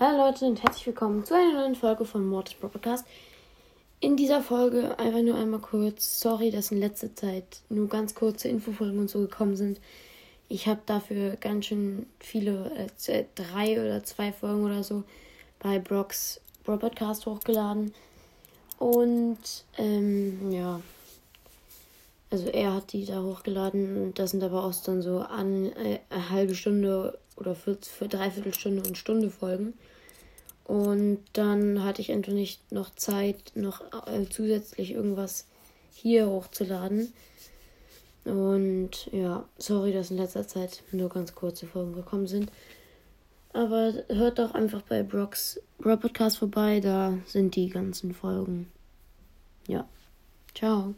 Hallo Leute und herzlich willkommen zu einer neuen Folge von Mortis Podcast. In dieser Folge einfach nur einmal kurz, sorry, dass in letzter Zeit nur ganz kurze Infofolgen und so gekommen sind. Ich habe dafür ganz schön viele, äh, drei oder zwei Folgen oder so bei Brocks Bro Podcast hochgeladen. Und ähm, ja, also er hat die da hochgeladen und das sind aber auch dann so an äh, eine halbe Stunde oder für, für dreiviertel Stunde und Stunde Folgen. Und dann hatte ich einfach nicht noch Zeit, noch äh, zusätzlich irgendwas hier hochzuladen. Und ja, sorry, dass in letzter Zeit nur ganz kurze Folgen gekommen sind. Aber hört doch einfach bei Brocks Bro Podcast vorbei, da sind die ganzen Folgen. Ja. Ciao.